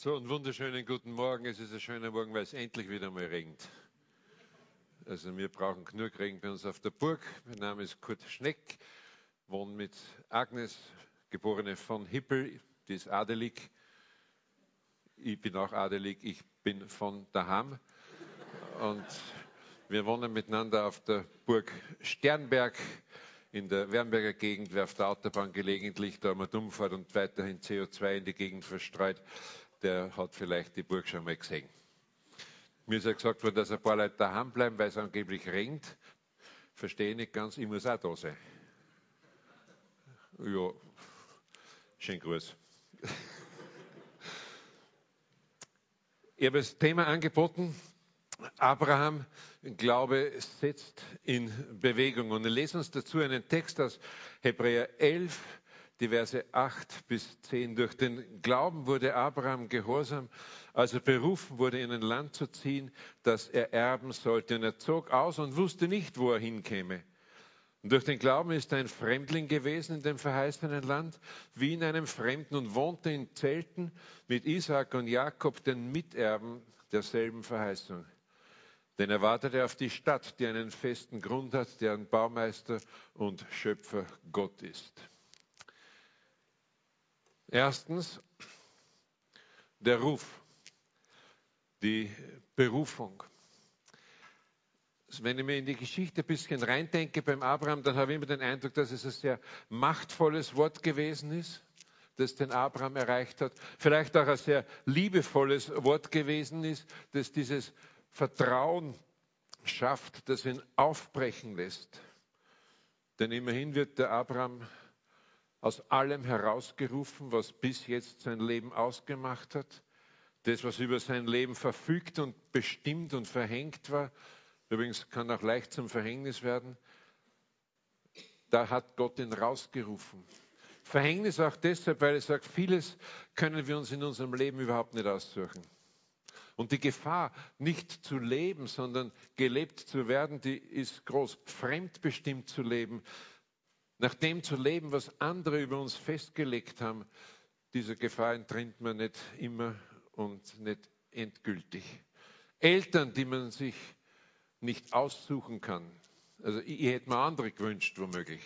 So, einen wunderschönen guten Morgen. Es ist ein schöner Morgen, weil es endlich wieder mal regnet. Also wir brauchen genug Regen bei uns auf der Burg. Mein Name ist Kurt Schneck, wohne mit Agnes, geborene von Hippel, die ist adelig. Ich bin auch adelig, ich bin von daheim. Und wir wohnen miteinander auf der Burg Sternberg in der Wernberger Gegend, wer auf der Autobahn gelegentlich da mal dumm fährt und weiterhin CO2 in die Gegend verstreut, der hat vielleicht die Burg schon mal gesehen. Mir ist ja gesagt worden, dass ein paar Leute daheim bleiben, weil es angeblich regnet. Verstehe ich nicht ganz, ich muss auch da sein. Ja, schönen Gruß. Ich habe das Thema angeboten, Abraham, Glaube setzt in Bewegung. Und wir lesen uns dazu einen Text aus Hebräer 11, die Verse 8 bis 10. Durch den Glauben wurde Abraham gehorsam, als er berufen wurde, in ein Land zu ziehen, das er erben sollte. Und er zog aus und wusste nicht, wo er hinkäme. Und durch den Glauben ist er ein Fremdling gewesen in dem verheißenen Land, wie in einem Fremden und wohnte in Zelten mit Isaak und Jakob, den Miterben derselben Verheißung. Denn er wartete auf die Stadt, die einen festen Grund hat, deren Baumeister und Schöpfer Gott ist. Erstens, der Ruf, die Berufung. Wenn ich mir in die Geschichte ein bisschen reindenke beim Abraham, dann habe ich immer den Eindruck, dass es ein sehr machtvolles Wort gewesen ist, das den Abraham erreicht hat. Vielleicht auch ein sehr liebevolles Wort gewesen ist, das dieses Vertrauen schafft, das ihn aufbrechen lässt. Denn immerhin wird der Abraham aus allem herausgerufen, was bis jetzt sein Leben ausgemacht hat. Das, was über sein Leben verfügt und bestimmt und verhängt war, übrigens kann auch leicht zum Verhängnis werden, da hat Gott ihn rausgerufen. Verhängnis auch deshalb, weil er sagt, vieles können wir uns in unserem Leben überhaupt nicht aussuchen. Und die Gefahr, nicht zu leben, sondern gelebt zu werden, die ist groß. Fremdbestimmt zu leben, nach dem zu leben, was andere über uns festgelegt haben, dieser Gefahr entrinnt man nicht immer und nicht endgültig. Eltern, die man sich nicht aussuchen kann. Also ich, ich hätte mir andere gewünscht, womöglich.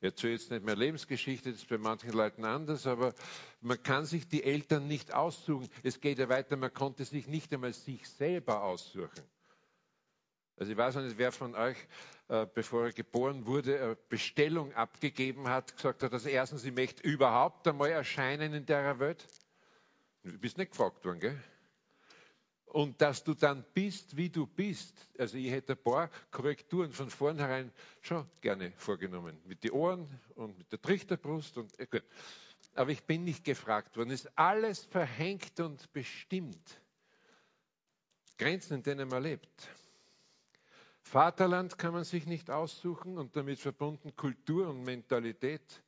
Ich erzähle jetzt nicht mehr Lebensgeschichte, das ist bei manchen Leuten anders, aber man kann sich die Eltern nicht aussuchen. Es geht ja weiter, man konnte sich nicht einmal sich selber aussuchen. Also ich weiß nicht, wer von euch, bevor er geboren wurde, eine Bestellung abgegeben hat, gesagt hat, dass erstens, ich möchte überhaupt einmal erscheinen in der Welt. Du bist nicht gefragt worden, gell? Und dass du dann bist, wie du bist. Also ich hätte ein paar Korrekturen von vornherein schon gerne vorgenommen. Mit den Ohren und mit der Trichterbrust. Und, äh, Aber ich bin nicht gefragt worden. Ist alles verhängt und bestimmt. Grenzen, in denen man lebt. Vaterland kann man sich nicht aussuchen und damit verbunden Kultur und Mentalität.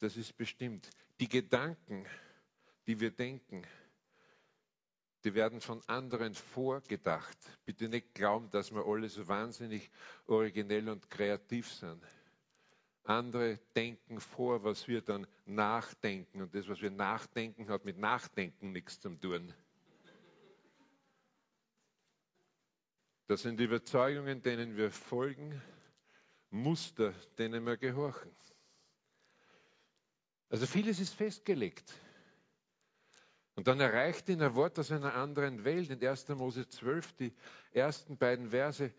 Das ist bestimmt. Die Gedanken, die wir denken, die werden von anderen vorgedacht. Bitte nicht glauben, dass wir alle so wahnsinnig originell und kreativ sind. Andere denken vor, was wir dann nachdenken. Und das, was wir nachdenken, hat mit Nachdenken nichts zu tun. Das sind Überzeugungen, denen wir folgen, Muster, denen wir gehorchen. Also vieles ist festgelegt. Und dann erreicht ihn ein Wort aus einer anderen Welt. In 1. Mose 12, die ersten beiden Verse.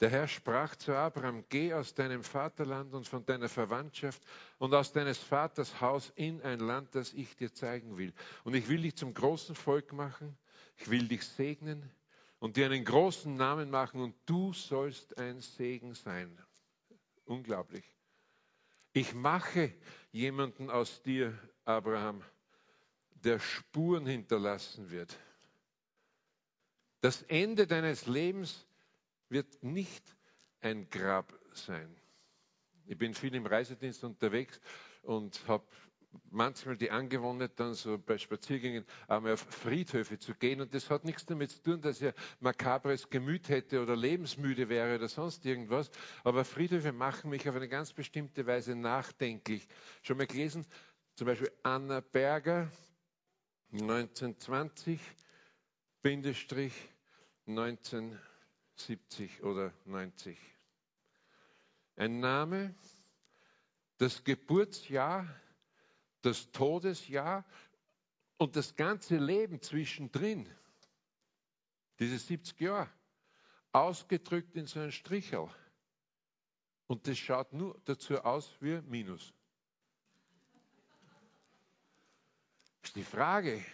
Der Herr sprach zu Abraham, geh aus deinem Vaterland und von deiner Verwandtschaft und aus deines Vaters Haus in ein Land, das ich dir zeigen will. Und ich will dich zum großen Volk machen, ich will dich segnen und dir einen großen Namen machen und du sollst ein Segen sein. Unglaublich. Ich mache jemanden aus dir, Abraham, der Spuren hinterlassen wird. Das Ende deines Lebens wird nicht ein Grab sein. Ich bin viel im Reisedienst unterwegs und habe manchmal die Angewohnheit, dann so bei Spaziergängen einmal auf Friedhöfe zu gehen. Und das hat nichts damit zu tun, dass er makabres Gemüt hätte oder lebensmüde wäre oder sonst irgendwas. Aber Friedhöfe machen mich auf eine ganz bestimmte Weise nachdenklich. Schon mal gelesen, zum Beispiel Anna Berger, 1920 Bindestrich 1970 oder 90. Ein Name, das Geburtsjahr, das Todesjahr und das ganze Leben zwischendrin, diese 70 Jahre, ausgedrückt in so einen Strichel. Und das schaut nur dazu aus wie Minus. Ist die Frage,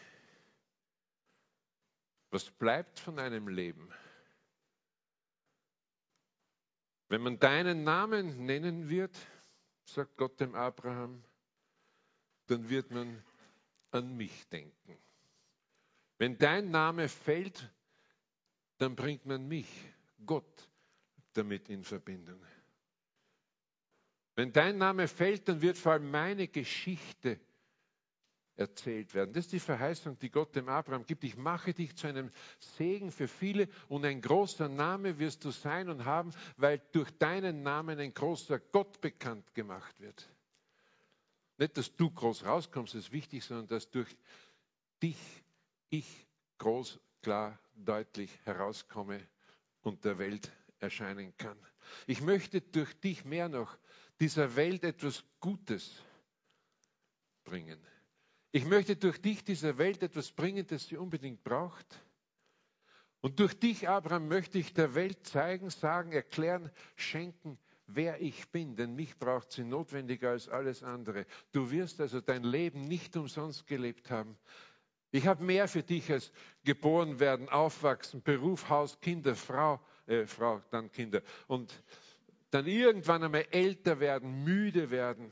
was bleibt von einem Leben? Wenn man deinen Namen nennen wird, sagt Gott dem Abraham, dann wird man an mich denken. Wenn dein Name fällt, dann bringt man mich, Gott, damit in Verbindung. Wenn dein Name fällt, dann wird vor allem meine Geschichte erzählt werden. Das ist die Verheißung, die Gott dem Abraham gibt. Ich mache dich zu einem Segen für viele und ein großer Name wirst du sein und haben, weil durch deinen Namen ein großer Gott bekannt gemacht wird. Nicht, dass du groß rauskommst, ist wichtig, sondern dass durch dich ich groß, klar, deutlich herauskomme und der Welt erscheinen kann. Ich möchte durch dich mehr noch dieser Welt etwas Gutes bringen. Ich möchte durch dich dieser Welt etwas bringen, das sie unbedingt braucht. Und durch dich, Abraham, möchte ich der Welt zeigen, sagen, erklären, schenken, wer ich bin, denn mich braucht sie notwendiger als alles andere. Du wirst also dein Leben nicht umsonst gelebt haben. Ich habe mehr für dich als geboren werden, aufwachsen, Beruf, Haus, Kinder, Frau, äh, Frau, dann Kinder. Und dann irgendwann einmal älter werden, müde werden.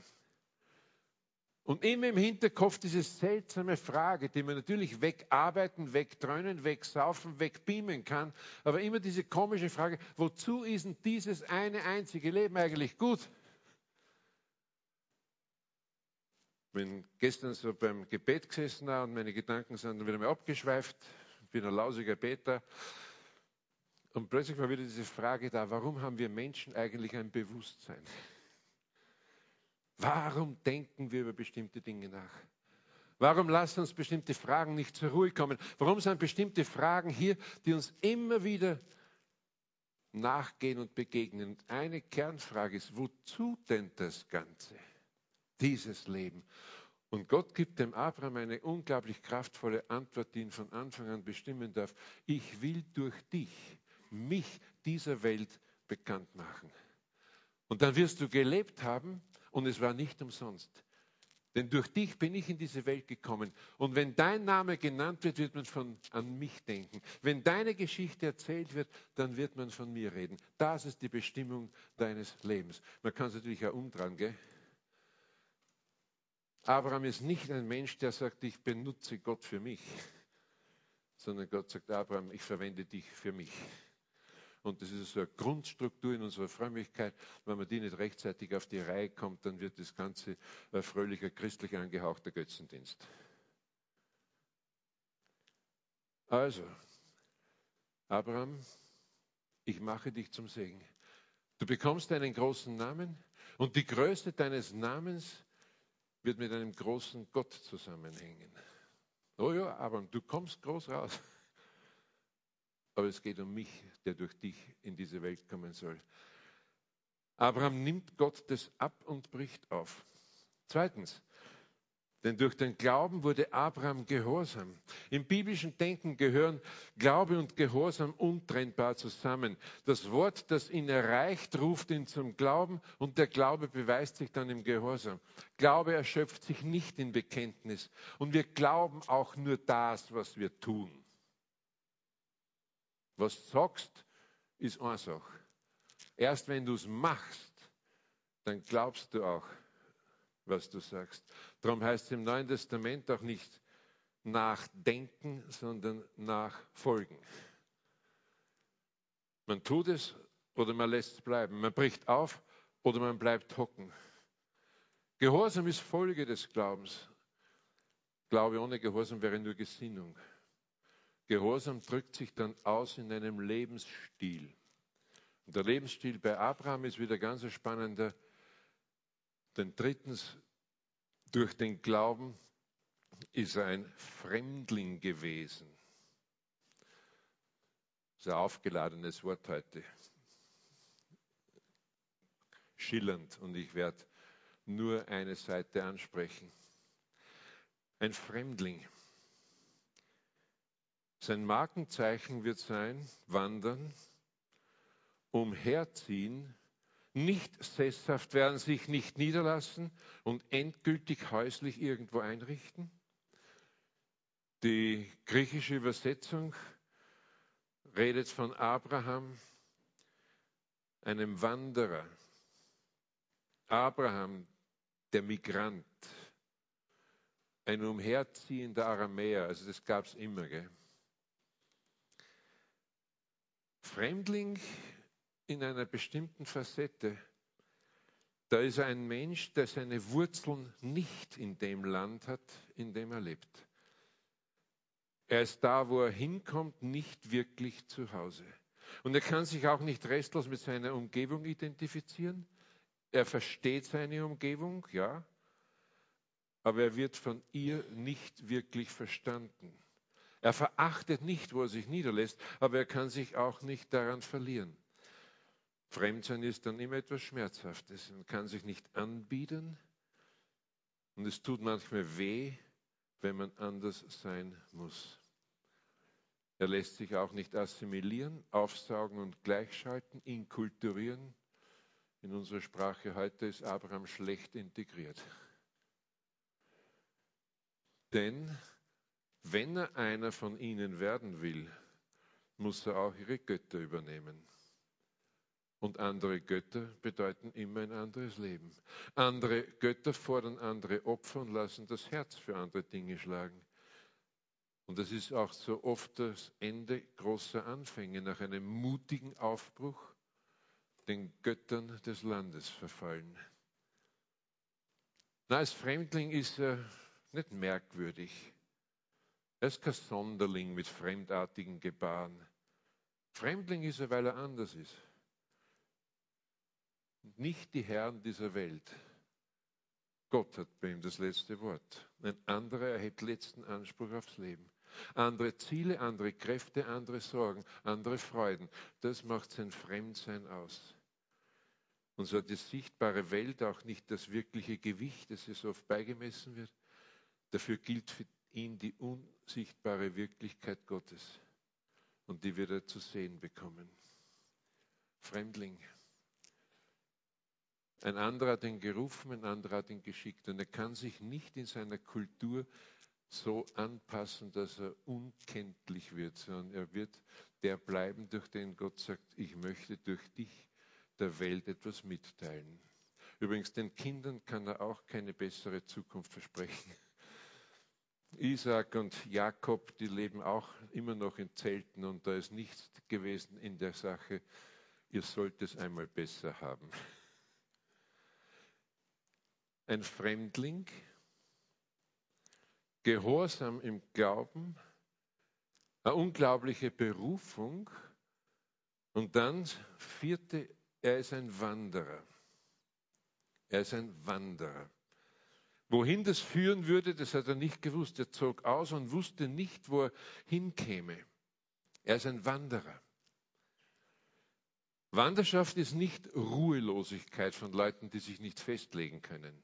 Und immer im Hinterkopf diese seltsame Frage, die man natürlich wegarbeiten, wegdröhnen, wegsaufen, wegbeamen kann, aber immer diese komische Frage, wozu ist denn dieses eine einzige Leben eigentlich gut? Bin gestern so beim Gebet gesessen und meine Gedanken sind dann wieder mal abgeschweift, bin ein lausiger Beter. Und plötzlich war wieder diese Frage da, warum haben wir Menschen eigentlich ein Bewusstsein? Warum denken wir über bestimmte Dinge nach? Warum lassen uns bestimmte Fragen nicht zur Ruhe kommen? Warum sind bestimmte Fragen hier, die uns immer wieder nachgehen und begegnen? Und eine Kernfrage ist, wozu denn das Ganze? Dieses Leben. Und Gott gibt dem Abraham eine unglaublich kraftvolle Antwort, die ihn von Anfang an bestimmen darf. Ich will durch dich mich dieser Welt bekannt machen. Und dann wirst du gelebt haben und es war nicht umsonst. Denn durch dich bin ich in diese Welt gekommen. Und wenn dein Name genannt wird, wird man von, an mich denken. Wenn deine Geschichte erzählt wird, dann wird man von mir reden. Das ist die Bestimmung deines Lebens. Man kann es natürlich auch umdrehen, gell? Abraham ist nicht ein Mensch, der sagt, ich benutze Gott für mich, sondern Gott sagt, Abraham, ich verwende dich für mich. Und das ist so eine Grundstruktur in unserer Frömmigkeit. Wenn man die nicht rechtzeitig auf die Reihe kommt, dann wird das Ganze ein fröhlicher, christlich angehauchter Götzendienst. Also, Abraham, ich mache dich zum Segen. Du bekommst einen großen Namen und die Größe deines Namens wird mit einem großen Gott zusammenhängen. Oh ja, Abraham, du kommst groß raus. Aber es geht um mich, der durch dich in diese Welt kommen soll. Abraham nimmt Gott das ab und bricht auf. Zweitens, denn durch den Glauben wurde Abraham gehorsam. Im biblischen Denken gehören Glaube und Gehorsam untrennbar zusammen. Das Wort, das ihn erreicht, ruft ihn zum Glauben und der Glaube beweist sich dann im Gehorsam. Glaube erschöpft sich nicht in Bekenntnis und wir glauben auch nur das, was wir tun. Was du sagst, ist eine Sache. Erst wenn du es machst, dann glaubst du auch, was du sagst. Darum heißt es im Neuen Testament auch nicht nachdenken, sondern nachfolgen. Man tut es oder man lässt es bleiben. Man bricht auf oder man bleibt hocken. Gehorsam ist Folge des Glaubens. Glaube ohne Gehorsam wäre nur Gesinnung. Gehorsam drückt sich dann aus in einem Lebensstil. Und der Lebensstil bei Abraham ist wieder ganz spannender. Denn drittens, durch den Glauben ist er ein Fremdling gewesen. Das ist ein aufgeladenes Wort heute. Schillernd und ich werde nur eine Seite ansprechen. Ein Fremdling. Sein Markenzeichen wird sein, wandern, umherziehen, nicht sesshaft werden, sich nicht niederlassen und endgültig häuslich irgendwo einrichten. Die griechische Übersetzung redet von Abraham, einem Wanderer. Abraham, der Migrant, ein umherziehender Aramäer, also das gab es immer. Gell? Fremdling in einer bestimmten Facette, da ist ein Mensch, der seine Wurzeln nicht in dem Land hat, in dem er lebt. Er ist da, wo er hinkommt, nicht wirklich zu Hause. Und er kann sich auch nicht restlos mit seiner Umgebung identifizieren. Er versteht seine Umgebung, ja, aber er wird von ihr nicht wirklich verstanden. Er verachtet nicht, wo er sich niederlässt, aber er kann sich auch nicht daran verlieren. Fremdsein ist dann immer etwas Schmerzhaftes. Man kann sich nicht anbieten und es tut manchmal weh, wenn man anders sein muss. Er lässt sich auch nicht assimilieren, aufsaugen und gleichschalten, inkulturieren. In unserer Sprache heute ist Abraham schlecht integriert. Denn wenn er einer von ihnen werden will, muss er auch ihre Götter übernehmen. Und andere Götter bedeuten immer ein anderes Leben. Andere Götter fordern andere Opfer und lassen das Herz für andere Dinge schlagen. Und das ist auch so oft das Ende großer Anfänge nach einem mutigen Aufbruch, den Göttern des Landes verfallen. Na, als Fremdling ist er nicht merkwürdig. Er ist kein Sonderling mit fremdartigen Gebaren. Fremdling ist er, weil er anders ist. Nicht die Herren dieser Welt. Gott hat bei ihm das letzte Wort. Ein anderer erhebt letzten Anspruch aufs Leben. Andere Ziele, andere Kräfte, andere Sorgen, andere Freuden. Das macht sein Fremdsein aus. Und so hat die sichtbare Welt auch nicht das wirkliche Gewicht, das es oft beigemessen wird. Dafür gilt ihn die unsichtbare Wirklichkeit Gottes und die wird er zu sehen bekommen. Fremdling. Ein anderer hat ihn gerufen, ein anderer hat ihn geschickt und er kann sich nicht in seiner Kultur so anpassen, dass er unkenntlich wird, sondern er wird der bleiben, durch den Gott sagt, ich möchte durch dich der Welt etwas mitteilen. Übrigens, den Kindern kann er auch keine bessere Zukunft versprechen. Isaac und Jakob, die leben auch immer noch in Zelten und da ist nichts gewesen in der Sache, ihr sollt es einmal besser haben. Ein Fremdling, Gehorsam im Glauben, eine unglaubliche Berufung und dann vierte, er ist ein Wanderer. Er ist ein Wanderer. Wohin das führen würde, das hat er nicht gewusst. Er zog aus und wusste nicht, wo er hinkäme. Er ist ein Wanderer. Wanderschaft ist nicht Ruhelosigkeit von Leuten, die sich nicht festlegen können.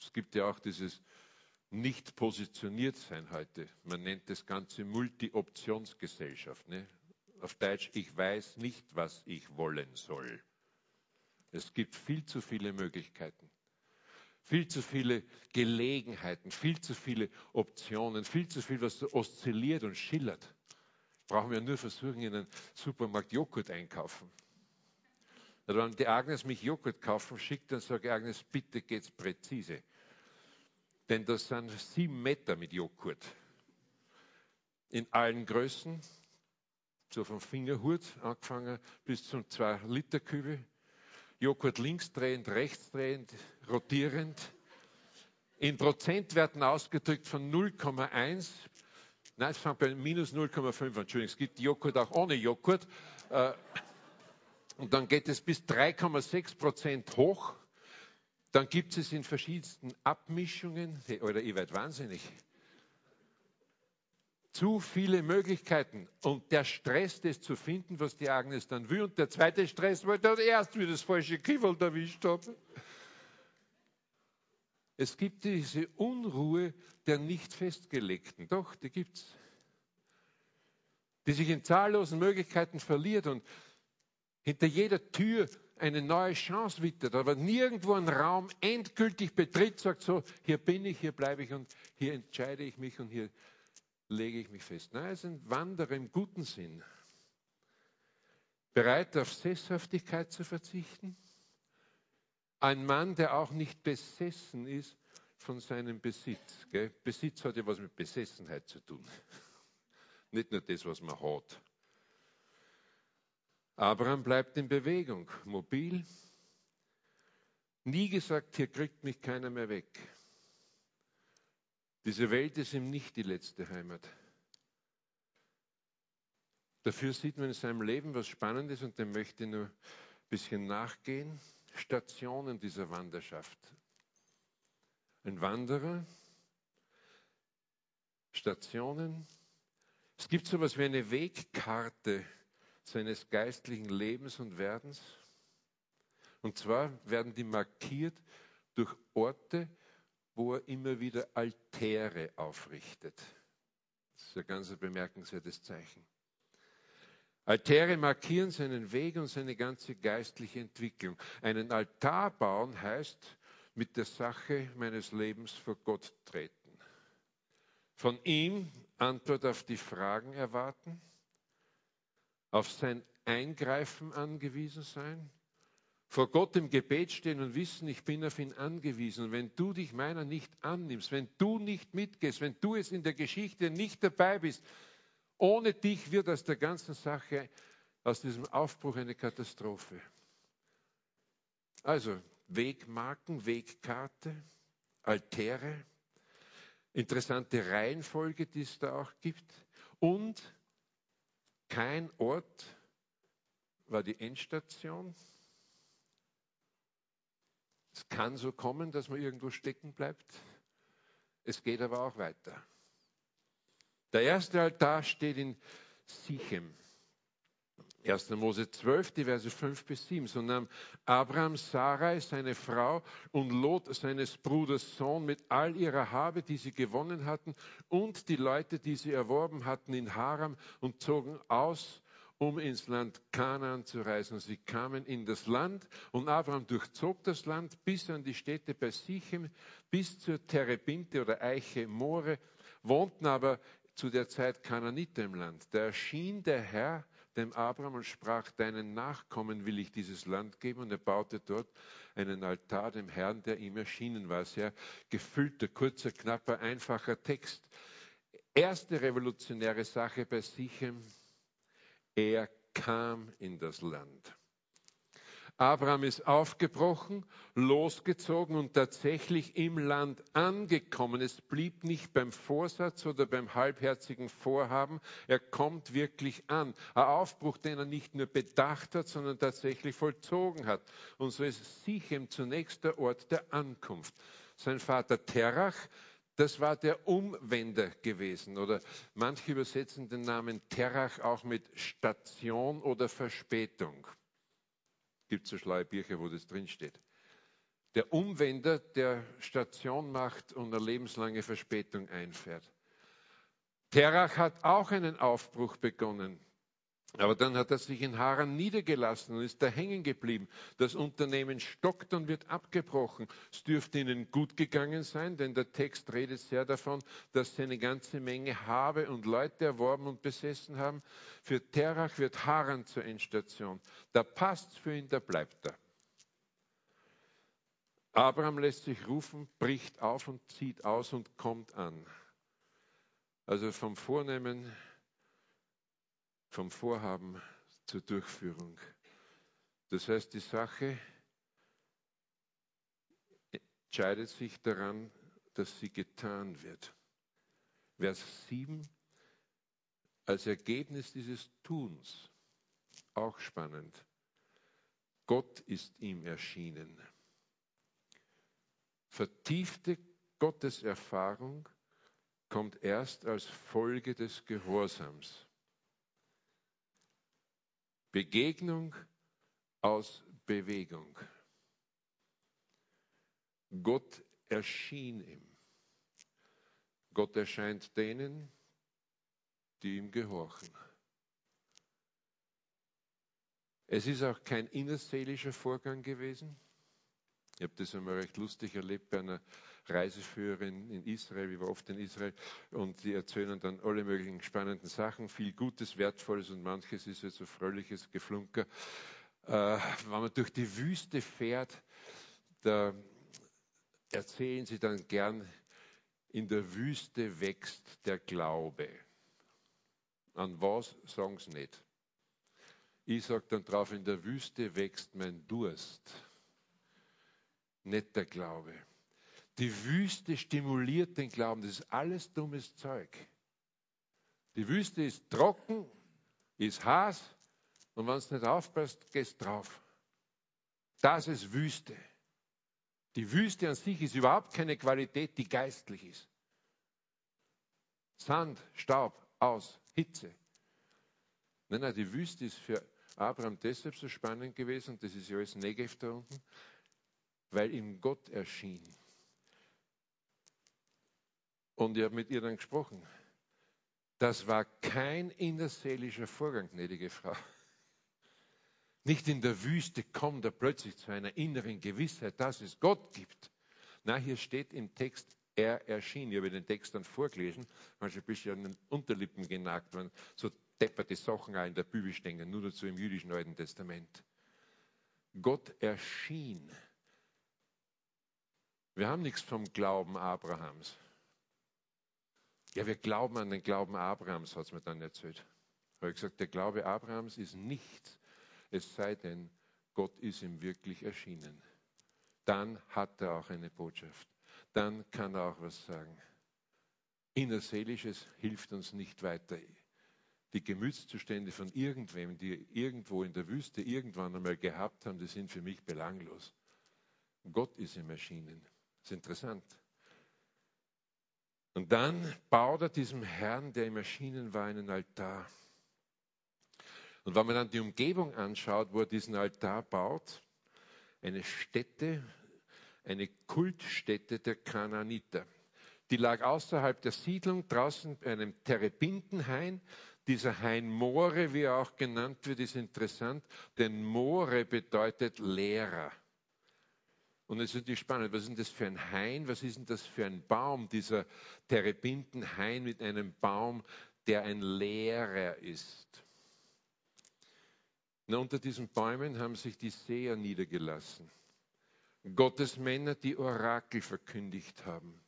Es gibt ja auch dieses nicht positioniert sein heute. Man nennt das Ganze Multi-Optionsgesellschaft. Ne? Auf Deutsch, ich weiß nicht, was ich wollen soll. Es gibt viel zu viele Möglichkeiten. Viel zu viele Gelegenheiten, viel zu viele Optionen, viel zu viel, was oszilliert und schillert. Brauchen wir nur versuchen, in einen Supermarkt Joghurt einkaufen. Also wenn die Agnes mich Joghurt kaufen schickt, dann sage ich, Agnes, bitte geht's präzise. Denn das sind sieben Meter mit Joghurt. In allen Größen, so vom Fingerhut angefangen bis zum 2-Liter-Kübel. Joghurt links drehend, rechts drehend, rotierend. In Prozentwerten ausgedrückt von 0,1. Nein, es fängt bei minus 0,5 an. Entschuldigung, es gibt Joghurt auch ohne Joghurt. Äh, und dann geht es bis 3,6 Prozent hoch. Dann gibt es in verschiedensten Abmischungen, oder ihr werdet wahnsinnig. Zu viele Möglichkeiten. Und der Stress, das zu finden, was die Agnes dann will. Und der zweite Stress, weil dann erst wieder das falsche Kiewel erwischt habe. Es gibt diese Unruhe der nicht festgelegten. Doch, die gibt es. Die sich in zahllosen Möglichkeiten verliert und hinter jeder Tür eine neue Chance wittert, aber nirgendwo einen Raum endgültig betritt, sagt so, hier bin ich, hier bleibe ich und hier entscheide ich mich und hier lege ich mich fest. Nein, es ist ein Wanderer im guten Sinn. Bereit auf Sesshaftigkeit zu verzichten. Ein Mann, der auch nicht besessen ist von seinem Besitz. Gell? Besitz hat ja was mit Besessenheit zu tun. Nicht nur das, was man hat. Abraham bleibt in Bewegung, mobil. Nie gesagt, hier kriegt mich keiner mehr weg. Diese Welt ist ihm nicht die letzte Heimat. Dafür sieht man in seinem Leben was Spannendes und dem möchte ich nur ein bisschen nachgehen. Stationen dieser Wanderschaft. Ein Wanderer, Stationen. Es gibt so etwas wie eine Wegkarte seines geistlichen Lebens und Werdens. Und zwar werden die markiert durch Orte, wo er immer wieder Altäre aufrichtet. Das ist ein ganz bemerkenswertes Zeichen. Altäre markieren seinen Weg und seine ganze geistliche Entwicklung. Einen Altar bauen heißt mit der Sache meines Lebens vor Gott treten. Von ihm Antwort auf die Fragen erwarten auf sein Eingreifen angewiesen sein, vor Gott im Gebet stehen und wissen, ich bin auf ihn angewiesen. Und wenn du dich meiner nicht annimmst, wenn du nicht mitgehst, wenn du es in der Geschichte nicht dabei bist, ohne dich wird aus der ganzen Sache, aus diesem Aufbruch eine Katastrophe. Also Wegmarken, Wegkarte, Altäre, interessante Reihenfolge, die es da auch gibt und kein Ort war die Endstation. Es kann so kommen, dass man irgendwo stecken bleibt. Es geht aber auch weiter. Der erste Altar steht in Sichem. 1. Mose 12, die Verse 5 bis 7. So nahm Abraham Sarai, seine Frau, und Lot, seines Bruders Sohn, mit all ihrer Habe, die sie gewonnen hatten, und die Leute, die sie erworben hatten in Haram, und zogen aus, um ins Land Kanaan zu reisen. Sie kamen in das Land, und Abraham durchzog das Land bis an die Städte bei Sichem, bis zur Terebinte oder Eiche More, wohnten aber zu der Zeit Kanaaniter im Land. Da erschien der Herr dem Abraham und sprach, deinen Nachkommen will ich dieses Land geben. Und er baute dort einen Altar dem Herrn, der ihm erschienen war. Sehr gefüllter, kurzer, knapper, einfacher Text. Erste revolutionäre Sache bei Sichem, er kam in das Land. Abraham ist aufgebrochen, losgezogen und tatsächlich im Land angekommen. Es blieb nicht beim Vorsatz oder beim halbherzigen Vorhaben. Er kommt wirklich an. Ein Aufbruch, den er nicht nur bedacht hat, sondern tatsächlich vollzogen hat. Und so ist Sichem zunächst der Ort der Ankunft. Sein Vater Terach, das war der Umwender gewesen. Oder manche übersetzen den Namen Terach auch mit Station oder Verspätung gibt so schlaue Bücher, wo das drinsteht. Der Umwender, der Station macht und eine lebenslange Verspätung einfährt. Terach hat auch einen Aufbruch begonnen. Aber dann hat er sich in Haran niedergelassen und ist da hängen geblieben. Das Unternehmen stockt und wird abgebrochen. Es dürfte ihnen gut gegangen sein, denn der Text redet sehr davon, dass sie eine ganze Menge Habe und Leute erworben und besessen haben. Für Terach wird Haran zur Endstation. Da passt für ihn, da bleibt er. Abraham lässt sich rufen, bricht auf und zieht aus und kommt an. Also vom Vornehmen vom Vorhaben zur Durchführung. Das heißt, die Sache entscheidet sich daran, dass sie getan wird. Vers 7, als Ergebnis dieses Tuns, auch spannend, Gott ist ihm erschienen. Vertiefte Gotteserfahrung kommt erst als Folge des Gehorsams. Begegnung aus Bewegung. Gott erschien ihm. Gott erscheint denen, die ihm gehorchen. Es ist auch kein innerseelischer Vorgang gewesen. Ich habe das einmal recht lustig erlebt bei einer Reiseführerin in Israel, ich war oft in Israel, und die erzählen dann alle möglichen spannenden Sachen, viel Gutes, Wertvolles und manches ist jetzt so fröhliches Geflunker. Äh, wenn man durch die Wüste fährt, da erzählen sie dann gern, in der Wüste wächst der Glaube. An was sagen sie nicht? Ich sage dann drauf, in der Wüste wächst mein Durst, nicht der Glaube. Die Wüste stimuliert den Glauben, das ist alles dummes Zeug. Die Wüste ist trocken, ist heiß und wenn es nicht aufpasst, gehst drauf. Das ist Wüste. Die Wüste an sich ist überhaupt keine Qualität, die geistlich ist. Sand, Staub, aus, Hitze. Nein, nein, die Wüste ist für Abraham deshalb so spannend gewesen, das ist ja alles Negev da unten, weil ihm Gott erschien. Und ich habe mit ihr dann gesprochen. Das war kein innerseelischer Vorgang, gnädige Frau. Nicht in der Wüste kommt er plötzlich zu einer inneren Gewissheit, dass es Gott gibt. Na, hier steht im Text, er erschien. Ich habe den Text dann vorgelesen, manchmal bist du an den Unterlippen genagt, wenn so depperte Sachen auch in der Bibel stehen, nur dazu im jüdischen Alten Testament. Gott erschien. Wir haben nichts vom Glauben Abrahams. Ja, wir glauben an den Glauben Abrahams, hat es mir dann erzählt. Ich habe gesagt, der Glaube Abrahams ist nichts, es sei denn, Gott ist ihm wirklich erschienen. Dann hat er auch eine Botschaft. Dann kann er auch was sagen. Innerseelisches hilft uns nicht weiter. Die Gemütszustände von irgendwem, die irgendwo in der Wüste irgendwann einmal gehabt haben, die sind für mich belanglos. Gott ist ihm erschienen. Das ist interessant. Und dann baut er diesem Herrn, der ihm erschienen war, einen Altar. Und wenn man dann die Umgebung anschaut, wo er diesen Altar baut, eine Stätte, eine Kultstätte der Kanaaniter. Die lag außerhalb der Siedlung, draußen bei einem Terebintenhain. Dieser Hain More, wie er auch genannt wird, ist interessant, denn More bedeutet Lehrer. Und es ist natürlich spannend, was ist denn das für ein Hain, was ist denn das für ein Baum, dieser Terebintenhain mit einem Baum, der ein Lehrer ist. Na, unter diesen Bäumen haben sich die Seher niedergelassen. Gottes Männer, die Orakel verkündigt haben.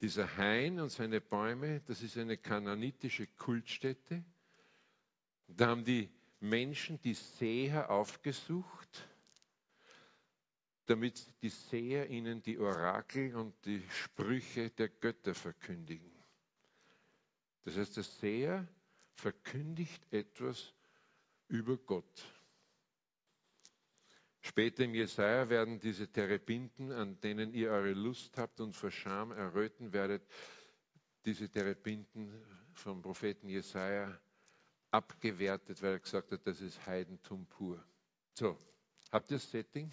Dieser Hain und seine Bäume, das ist eine kananitische Kultstätte. Da haben die Menschen die Seher aufgesucht, damit die Seher ihnen die Orakel und die Sprüche der Götter verkündigen. Das heißt, der Seher verkündigt etwas über Gott. Später im Jesaja werden diese Terebinden, an denen ihr eure Lust habt und vor Scham erröten werdet, diese Terebinden vom Propheten Jesaja abgewertet, weil er gesagt hat, das ist Heidentum pur. So, habt ihr das Setting?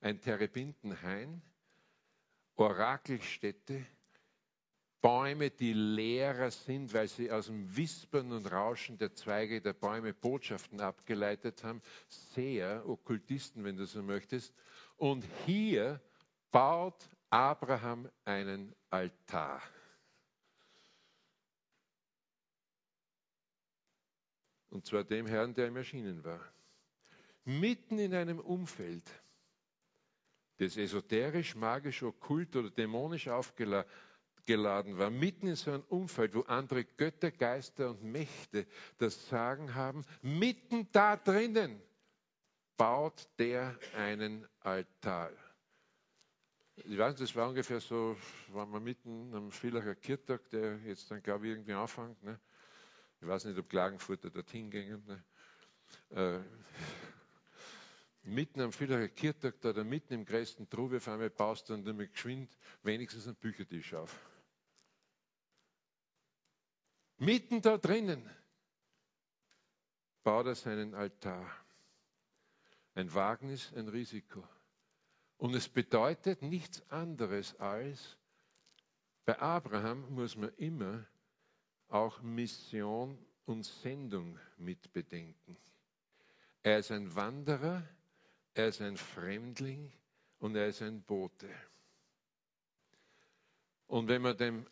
Ein Terebintenhain, Orakelstätte, Bäume, die Lehrer sind, weil sie aus dem Wispern und Rauschen der Zweige der Bäume Botschaften abgeleitet haben, sehr Okkultisten, wenn du so möchtest. Und hier baut Abraham einen Altar. Und zwar dem Herrn, der ihm erschienen war. Mitten in einem Umfeld, das esoterisch, magisch, okkult oder dämonisch aufgeladen geladen war, mitten in so einem Umfeld, wo andere Götter, Geister und Mächte das Sagen haben, mitten da drinnen baut der einen Altar. Ich weiß nicht, das war ungefähr so, waren wir mitten am Villacher Kirchtag, der jetzt dann, glaube ich, irgendwie anfängt. Ne? Ich weiß nicht, ob Klagenfurter dorthin gingen. Ne? Äh, mitten am Villacher Kirchtag oder mitten im größten Trubel auf einmal baust dann damit geschwind wenigstens einen Büchertisch auf. Mitten da drinnen baut er seinen Altar. Ein Wagnis, ein Risiko. Und es bedeutet nichts anderes als, bei Abraham muss man immer auch Mission und Sendung mit bedenken. Er ist ein Wanderer, er ist ein Fremdling und er ist ein Bote. Und wenn man dem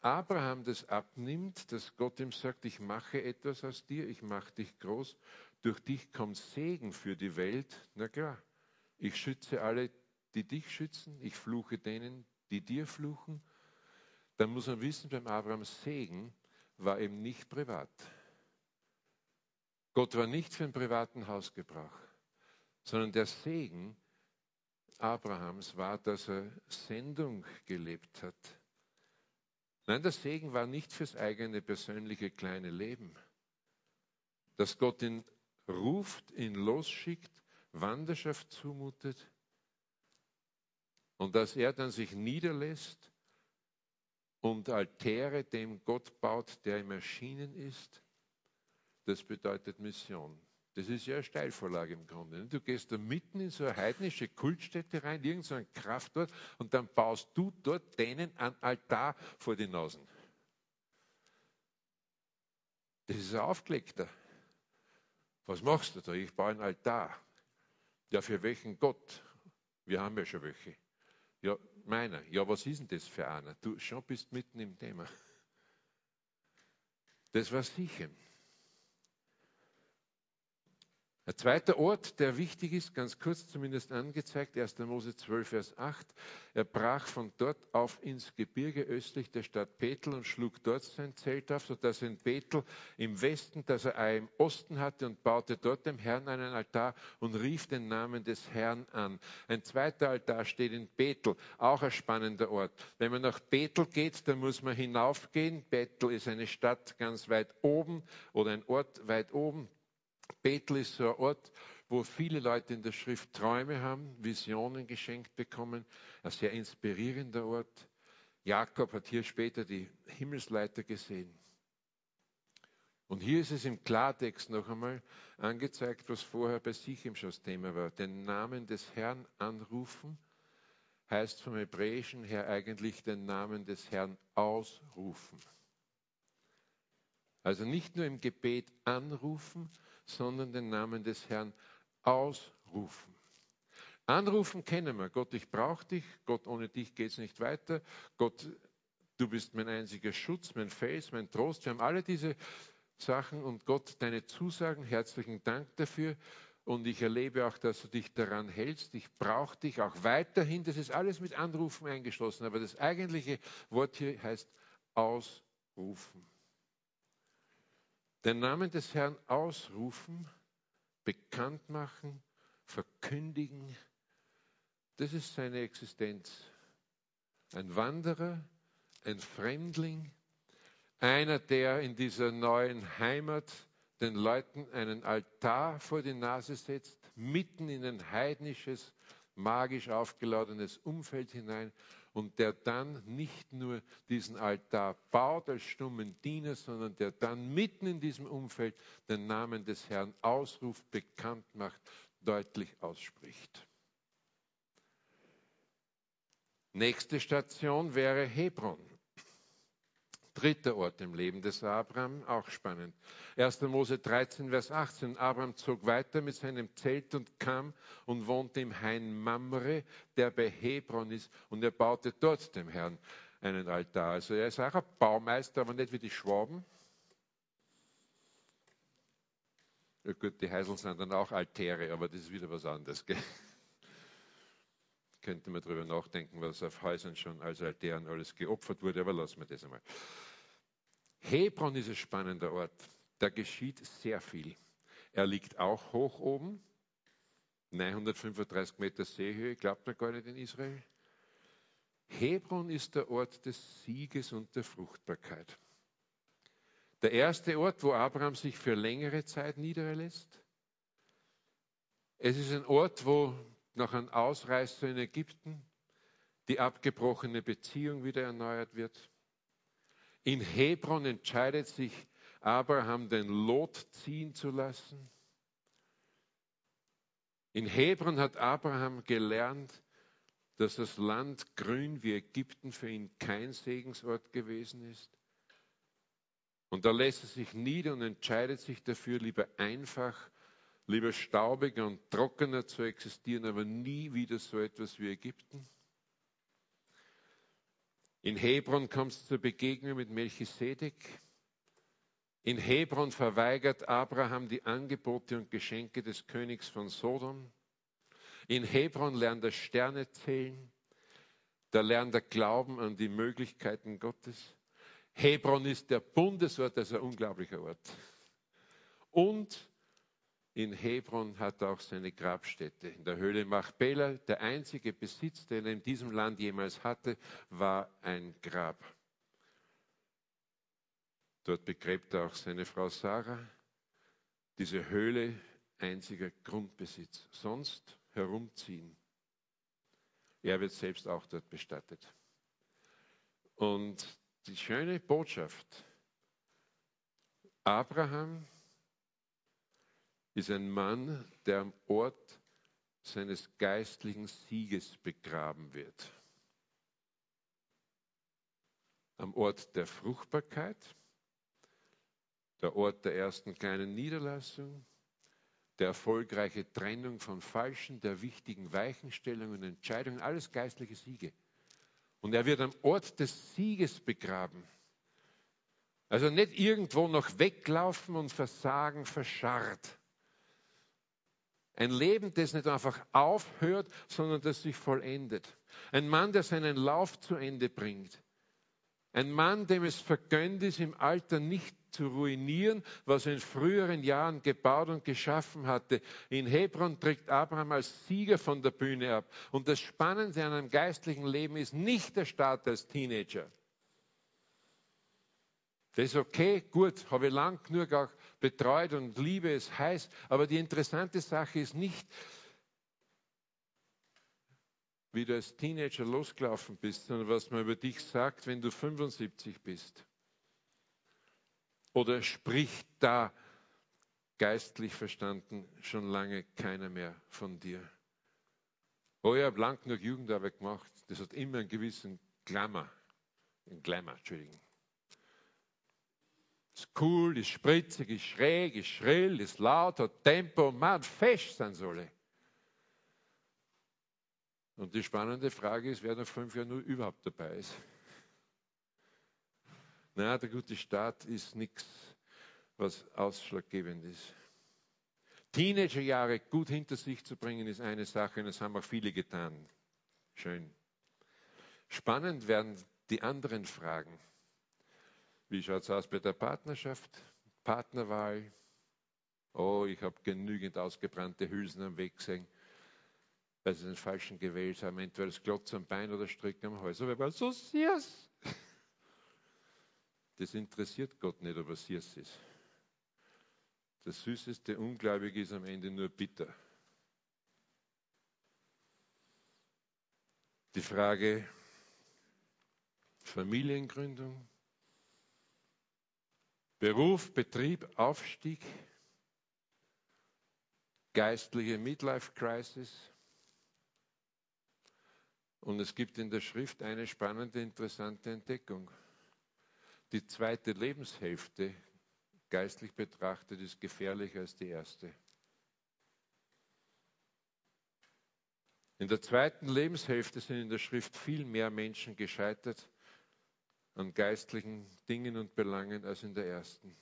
Abraham das abnimmt, dass Gott ihm sagt, ich mache etwas aus dir, ich mache dich groß, durch dich kommt Segen für die Welt, na klar, ich schütze alle, die dich schützen, ich fluche denen, die dir fluchen, dann muss man wissen, beim Abraham Segen war eben nicht privat. Gott war nicht für einen privaten Hausgebrauch, sondern der Segen Abrahams war, dass er Sendung gelebt hat. Nein, der Segen war nicht fürs eigene persönliche kleine Leben. Dass Gott ihn ruft, ihn losschickt, Wanderschaft zumutet und dass er dann sich niederlässt und Altäre dem Gott baut, der ihm erschienen ist, das bedeutet Mission. Das ist ja eine Steilvorlage im Grunde. Du gehst da mitten in so eine heidnische Kultstätte rein, irgend so ein Kraftort, und dann baust du dort denen ein Altar vor die Nasen. Das ist ein Aufgelegter. Was machst du da? Ich baue ein Altar. Ja, für welchen Gott? Wir haben ja schon welche. Ja, meiner. Ja, was ist denn das für einer? Du schon bist mitten im Thema. Das war sicher. Ein zweiter Ort, der wichtig ist, ganz kurz zumindest angezeigt, 1. Mose 12, Vers 8. Er brach von dort auf ins Gebirge östlich der Stadt Bethel und schlug dort sein Zelt auf, sodass er in Bethel im Westen, das er im Osten hatte und baute dort dem Herrn einen Altar und rief den Namen des Herrn an. Ein zweiter Altar steht in Bethel, auch ein spannender Ort. Wenn man nach Bethel geht, dann muss man hinaufgehen. Bethel ist eine Stadt ganz weit oben oder ein Ort weit oben. Bethel ist so ein Ort, wo viele Leute in der Schrift Träume haben, Visionen geschenkt bekommen. Ein sehr inspirierender Ort. Jakob hat hier später die Himmelsleiter gesehen. Und hier ist es im Klartext noch einmal angezeigt, was vorher bei Sichem schon das Thema war. Den Namen des Herrn anrufen heißt vom Hebräischen her eigentlich den Namen des Herrn ausrufen. Also nicht nur im Gebet anrufen, sondern den Namen des Herrn ausrufen. Anrufen kennen wir. Gott, ich brauche dich. Gott, ohne dich geht es nicht weiter. Gott, du bist mein einziger Schutz, mein Fels, mein Trost. Wir haben alle diese Sachen und Gott, deine Zusagen, herzlichen Dank dafür. Und ich erlebe auch, dass du dich daran hältst. Ich brauche dich auch weiterhin. Das ist alles mit Anrufen eingeschlossen. Aber das eigentliche Wort hier heißt ausrufen den Namen des Herrn ausrufen, bekannt machen, verkündigen. Das ist seine Existenz. Ein Wanderer, ein Fremdling, einer, der in dieser neuen Heimat den Leuten einen Altar vor die Nase setzt, mitten in ein heidnisches, magisch aufgeladenes Umfeld hinein und der dann nicht nur diesen Altar baut als stummen Diener, sondern der dann mitten in diesem Umfeld den Namen des Herrn ausruft, bekannt macht, deutlich ausspricht. Nächste Station wäre Hebron. Dritter Ort im Leben des Abraham, auch spannend. 1. Mose 13, Vers 18. Abraham zog weiter mit seinem Zelt und kam und wohnte im Hain Mamre, der bei Hebron ist, und er baute dort dem Herrn einen Altar. Also er ist auch ein Baumeister, aber nicht wie die Schwaben. Ja gut, die Heisel sind dann auch Altäre, aber das ist wieder was anderes. Gell? Könnte man darüber nachdenken, was auf Häusern schon als Altären alles geopfert wurde, aber lassen wir das einmal. Hebron ist ein spannender Ort. Da geschieht sehr viel. Er liegt auch hoch oben, 935 Meter Seehöhe, glaubt man gar nicht in Israel. Hebron ist der Ort des Sieges und der Fruchtbarkeit. Der erste Ort, wo Abraham sich für längere Zeit niederlässt. Es ist ein Ort, wo nach einem Ausreißer in Ägypten die abgebrochene Beziehung wieder erneuert wird. In Hebron entscheidet sich Abraham, den Lot ziehen zu lassen. In Hebron hat Abraham gelernt, dass das Land grün wie Ägypten für ihn kein Segensort gewesen ist. Und da lässt er sich nieder und entscheidet sich dafür, lieber einfach, lieber staubiger und trockener zu existieren, aber nie wieder so etwas wie Ägypten. In Hebron kommt es zur Begegnung mit Melchisedek. In Hebron verweigert Abraham die Angebote und Geschenke des Königs von Sodom. In Hebron lernt er Sterne zählen. Da lernt er Glauben an die Möglichkeiten Gottes. Hebron ist der Bundesort, ist ein unglaublicher Ort. Und in Hebron hat er auch seine Grabstätte. In der Höhle Machpela, der einzige Besitz, den er in diesem Land jemals hatte, war ein Grab. Dort begräbt er auch seine Frau Sarah. Diese Höhle, einziger Grundbesitz. Sonst herumziehen. Er wird selbst auch dort bestattet. Und die schöne Botschaft, Abraham ist ein Mann, der am Ort seines geistlichen Sieges begraben wird. Am Ort der Fruchtbarkeit, der Ort der ersten kleinen Niederlassung, der erfolgreiche Trennung von falschen, der wichtigen Weichenstellungen und Entscheidungen, alles geistliche Siege. Und er wird am Ort des Sieges begraben. Also nicht irgendwo noch weglaufen und versagen, verscharrt. Ein Leben, das nicht einfach aufhört, sondern das sich vollendet. Ein Mann, der seinen Lauf zu Ende bringt. Ein Mann, dem es vergönnt ist, im Alter nicht zu ruinieren, was er in früheren Jahren gebaut und geschaffen hatte. In Hebron trägt Abraham als Sieger von der Bühne ab. Und das Spannende an einem geistlichen Leben ist nicht der Start als Teenager. Das ist okay, gut, habe ich lang genug auch betreut und liebe es heiß. Aber die interessante Sache ist nicht, wie du als Teenager losgelaufen bist, sondern was man über dich sagt, wenn du 75 bist. Oder spricht da geistlich verstanden schon lange keiner mehr von dir? Oh, ich habe lang genug Jugendarbeit gemacht. Das hat immer einen gewissen Glamour. Glamour, Entschuldigung. Ist cool, ist spritzig, ist schräg, ist schrill, ist laut, hat Tempo, man, fest sein soll. Und die spannende Frage ist, wer nach fünf Jahren nur überhaupt dabei ist. Na, der gute Start ist nichts, was ausschlaggebend ist. Teenagerjahre gut hinter sich zu bringen, ist eine Sache und das haben auch viele getan. Schön. Spannend werden die anderen Fragen. Wie schaut es aus bei der Partnerschaft? Partnerwahl? Oh, ich habe genügend ausgebrannte Hülsen am Weg gesehen weil sie den Falschen gewählt haben, entweder das Klotz am Bein oder Strick am Hals. Aber war so süß. Das interessiert Gott nicht, ob er süß ist. Das süßeste Ungläubige ist am Ende nur bitter. Die Frage Familiengründung, Beruf, Betrieb, Aufstieg, geistliche Midlife Crisis, und es gibt in der Schrift eine spannende, interessante Entdeckung. Die zweite Lebenshälfte, geistlich betrachtet, ist gefährlicher als die erste. In der zweiten Lebenshälfte sind in der Schrift viel mehr Menschen gescheitert an geistlichen Dingen und Belangen als in der ersten.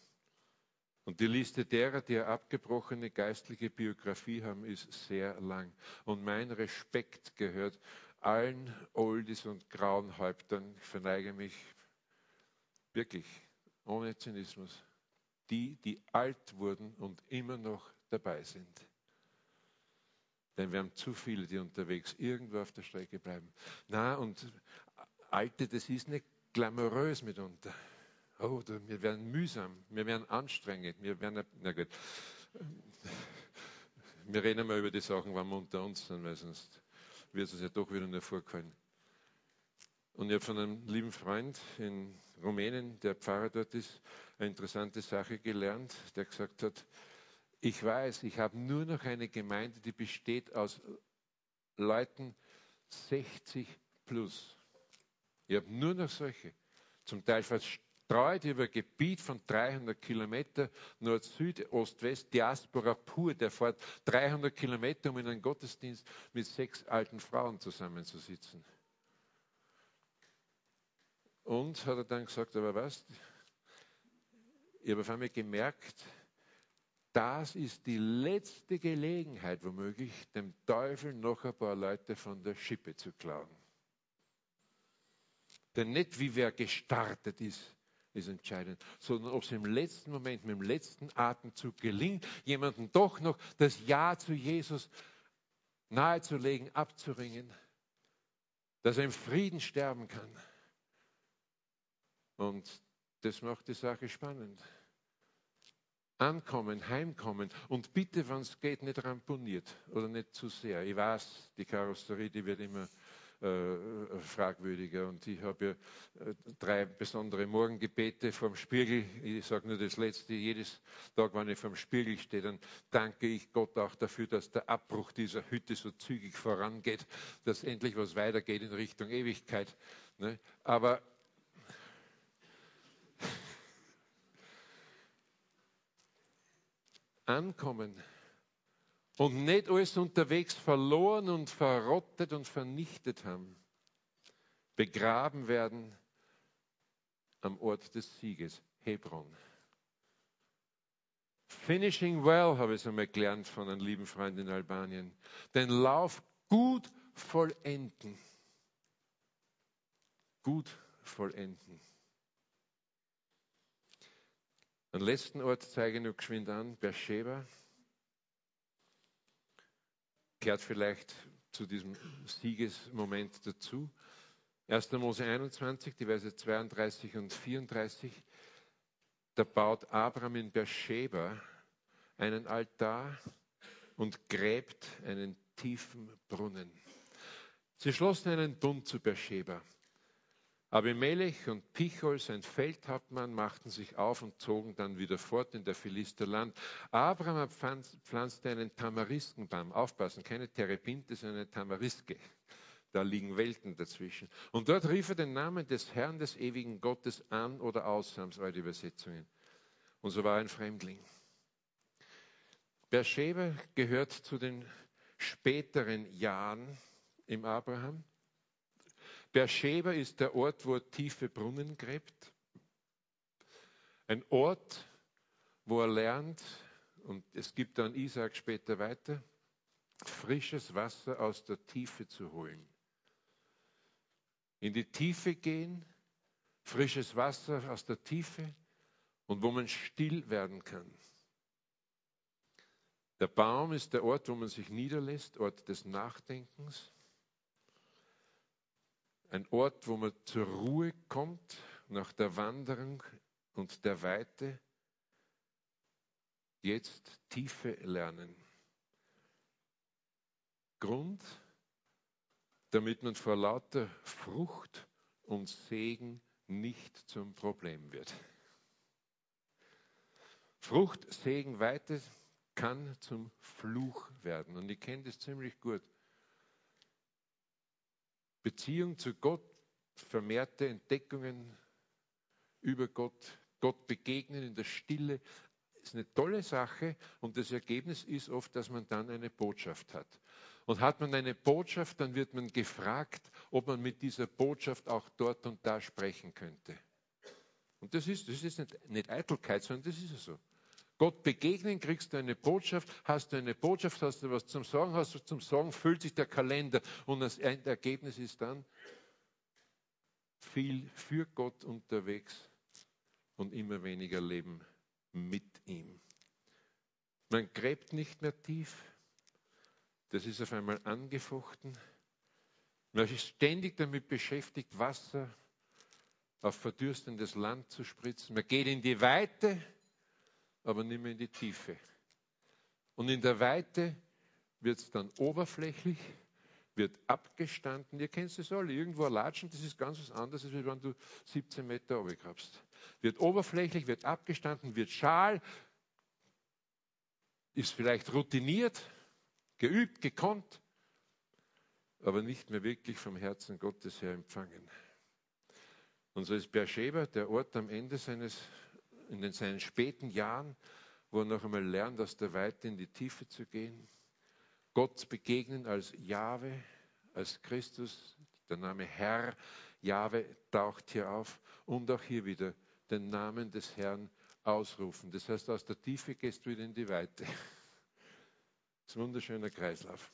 Und die Liste derer, die eine abgebrochene geistliche Biografie haben, ist sehr lang. Und mein Respekt gehört allen Oldies und grauen Häuptern, ich verneige mich wirklich ohne Zynismus, die, die alt wurden und immer noch dabei sind. Denn wir haben zu viele, die unterwegs irgendwo auf der Strecke bleiben. Na, und Alte, das ist nicht glamourös mitunter. Oh, wir werden mühsam, wir werden anstrengend, wir werden, na gut, Wir reden mal über die Sachen, wenn wir unter uns sind, weil sonst wird es ja doch wieder nur vorkommen. Und ich habe von einem lieben Freund in Rumänien, der Pfarrer dort ist, eine interessante Sache gelernt, der gesagt hat, ich weiß, ich habe nur noch eine Gemeinde, die besteht aus Leuten 60 plus. Ich habe nur noch solche. Zum Teil verstreut über ein Gebiet von 300 Kilometer, Nord, Süd, Ost, West, Diaspora pur. Der fährt 300 Kilometer, um in einen Gottesdienst mit sechs alten Frauen zusammenzusitzen. Und hat er dann gesagt, aber was? Ich habe auf einmal gemerkt, das ist die letzte Gelegenheit, womöglich dem Teufel noch ein paar Leute von der Schippe zu klauen. Denn nicht wie wer gestartet ist, ist entscheidend, sondern ob es im letzten Moment, mit dem letzten Atemzug gelingt, jemanden doch noch das Ja zu Jesus nahezulegen, abzuringen, dass er im Frieden sterben kann. Und das macht die Sache spannend ankommen, heimkommen und bitte, wenn es geht, nicht ramponiert oder nicht zu sehr. Ich weiß, die Karosserie, die wird immer äh, fragwürdiger und ich habe ja äh, drei besondere Morgengebete vom Spiegel. Ich sage nur das letzte, jedes Tag, wenn ich vom Spiegel stehe, dann danke ich Gott auch dafür, dass der Abbruch dieser Hütte so zügig vorangeht, dass endlich was weitergeht in Richtung Ewigkeit. Ne? Aber ankommen und nicht alles unterwegs verloren und verrottet und vernichtet haben, begraben werden am Ort des Sieges, Hebron. Finishing well, habe ich es einmal gelernt von einem lieben Freund in Albanien. Den Lauf gut vollenden. Gut vollenden. Den letzten Ort zeige ich noch geschwind an, Beersheba. Kehrt vielleicht zu diesem Siegesmoment dazu. 1. Mose 21, die Verse 32 und 34. Da baut Abraham in Beersheba einen Altar und gräbt einen tiefen Brunnen. Sie schlossen einen Bund zu Beersheba. Abimelech und Pichol, sein Feldhauptmann, machten sich auf und zogen dann wieder fort in der Philisterland. Abraham pflanzte einen Tamariskenbaum. Aufpassen, keine Terebinte, sondern eine Tamariske. Da liegen Welten dazwischen. Und dort rief er den Namen des Herrn, des ewigen Gottes an oder aus, haben es eure Übersetzungen. Und so war er ein Fremdling. Beersheba gehört zu den späteren Jahren im Abraham. Beersheba ist der Ort, wo er tiefe Brunnen gräbt. Ein Ort, wo er lernt, und es gibt dann Isaac später weiter, frisches Wasser aus der Tiefe zu holen. In die Tiefe gehen, frisches Wasser aus der Tiefe und wo man still werden kann. Der Baum ist der Ort, wo man sich niederlässt, Ort des Nachdenkens. Ein Ort, wo man zur Ruhe kommt nach der Wanderung und der Weite. Jetzt Tiefe lernen. Grund, damit man vor lauter Frucht und Segen nicht zum Problem wird. Frucht, Segen, Weite kann zum Fluch werden. Und ich kenne das ziemlich gut. Beziehung zu Gott, vermehrte Entdeckungen über Gott, Gott begegnen in der Stille, ist eine tolle Sache und das Ergebnis ist oft, dass man dann eine Botschaft hat. Und hat man eine Botschaft, dann wird man gefragt, ob man mit dieser Botschaft auch dort und da sprechen könnte. Und das ist, das ist nicht, nicht Eitelkeit, sondern das ist so. Gott begegnen, kriegst du eine Botschaft, hast du eine Botschaft, hast du was zum Sagen, hast du zum Sagen, füllt sich der Kalender und das Ergebnis ist dann viel für Gott unterwegs und immer weniger Leben mit ihm. Man gräbt nicht mehr tief, das ist auf einmal angefochten. Man ist ständig damit beschäftigt, Wasser auf verdürstendes Land zu spritzen. Man geht in die Weite, aber nicht mehr in die Tiefe. Und in der Weite wird es dann oberflächlich, wird abgestanden. Ihr kennt es alle, irgendwo latschen, das ist ganz was anderes, als wenn du 17 Meter runtergrabst. Wird oberflächlich, wird abgestanden, wird schal, ist vielleicht routiniert, geübt, gekonnt, aber nicht mehr wirklich vom Herzen Gottes her empfangen. Und so ist Beersheba der Ort am Ende seines, in seinen späten Jahren, wo er noch einmal lernt, aus der Weite in die Tiefe zu gehen. Gott begegnen als Jahwe, als Christus, der Name Herr, Jahwe taucht hier auf und auch hier wieder den Namen des Herrn ausrufen. Das heißt, aus der Tiefe gehst du wieder in die Weite. Das ist ein wunderschöner Kreislauf.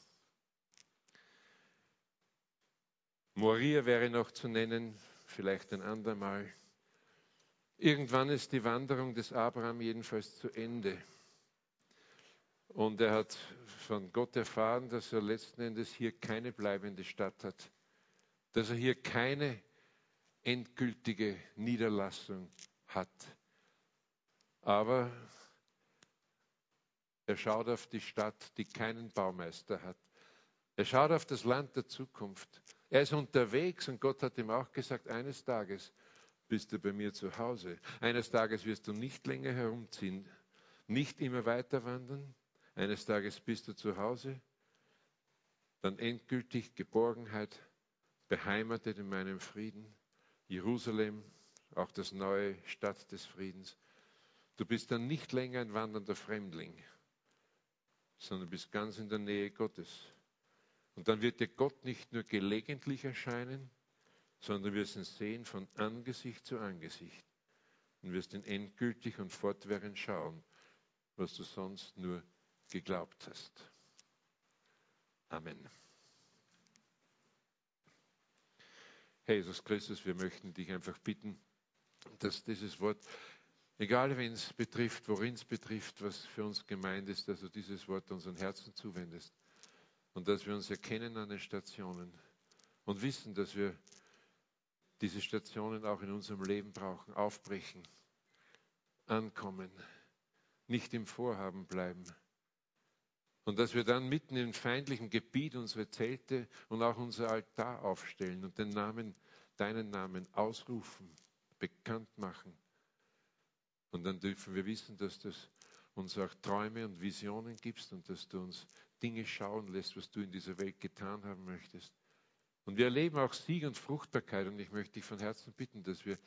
Moria wäre noch zu nennen, vielleicht ein andermal. Irgendwann ist die Wanderung des Abraham jedenfalls zu Ende. Und er hat von Gott erfahren, dass er letzten Endes hier keine bleibende Stadt hat, dass er hier keine endgültige Niederlassung hat. Aber er schaut auf die Stadt, die keinen Baumeister hat. Er schaut auf das Land der Zukunft. Er ist unterwegs und Gott hat ihm auch gesagt, eines Tages bist du bei mir zu Hause. Eines Tages wirst du nicht länger herumziehen, nicht immer weiter wandern. Eines Tages bist du zu Hause, dann endgültig Geborgenheit, beheimatet in meinem Frieden. Jerusalem, auch das neue Stadt des Friedens. Du bist dann nicht länger ein wandernder Fremdling, sondern bist ganz in der Nähe Gottes. Und dann wird dir Gott nicht nur gelegentlich erscheinen, sondern du wirst ihn sehen von Angesicht zu Angesicht und wirst ihn endgültig und fortwährend schauen, was du sonst nur geglaubt hast. Amen. Herr Jesus Christus, wir möchten dich einfach bitten, dass dieses Wort, egal wen es betrifft, worin es betrifft, was für uns gemeint ist, dass du dieses Wort unseren Herzen zuwendest und dass wir uns erkennen an den Stationen und wissen, dass wir diese Stationen auch in unserem Leben brauchen, aufbrechen, ankommen, nicht im Vorhaben bleiben. Und dass wir dann mitten im feindlichen Gebiet unsere Zelte und auch unser Altar aufstellen und den Namen, deinen Namen ausrufen, bekannt machen. Und dann dürfen wir wissen, dass du uns auch Träume und Visionen gibst und dass du uns Dinge schauen lässt, was du in dieser Welt getan haben möchtest. Und wir erleben auch Sieg und Fruchtbarkeit. Und ich möchte dich von Herzen bitten, dass wir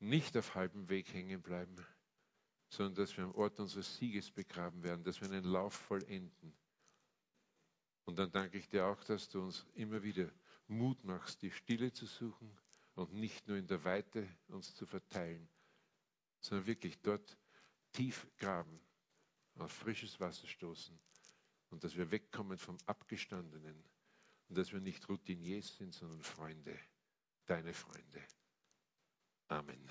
nicht auf halbem Weg hängen bleiben, sondern dass wir am Ort unseres Sieges begraben werden, dass wir einen Lauf vollenden. Und dann danke ich dir auch, dass du uns immer wieder Mut machst, die Stille zu suchen und nicht nur in der Weite uns zu verteilen, sondern wirklich dort tief graben, auf frisches Wasser stoßen und dass wir wegkommen vom Abgestandenen und dass wir nicht Routiniers sind, sondern Freunde, deine Freunde. Amen.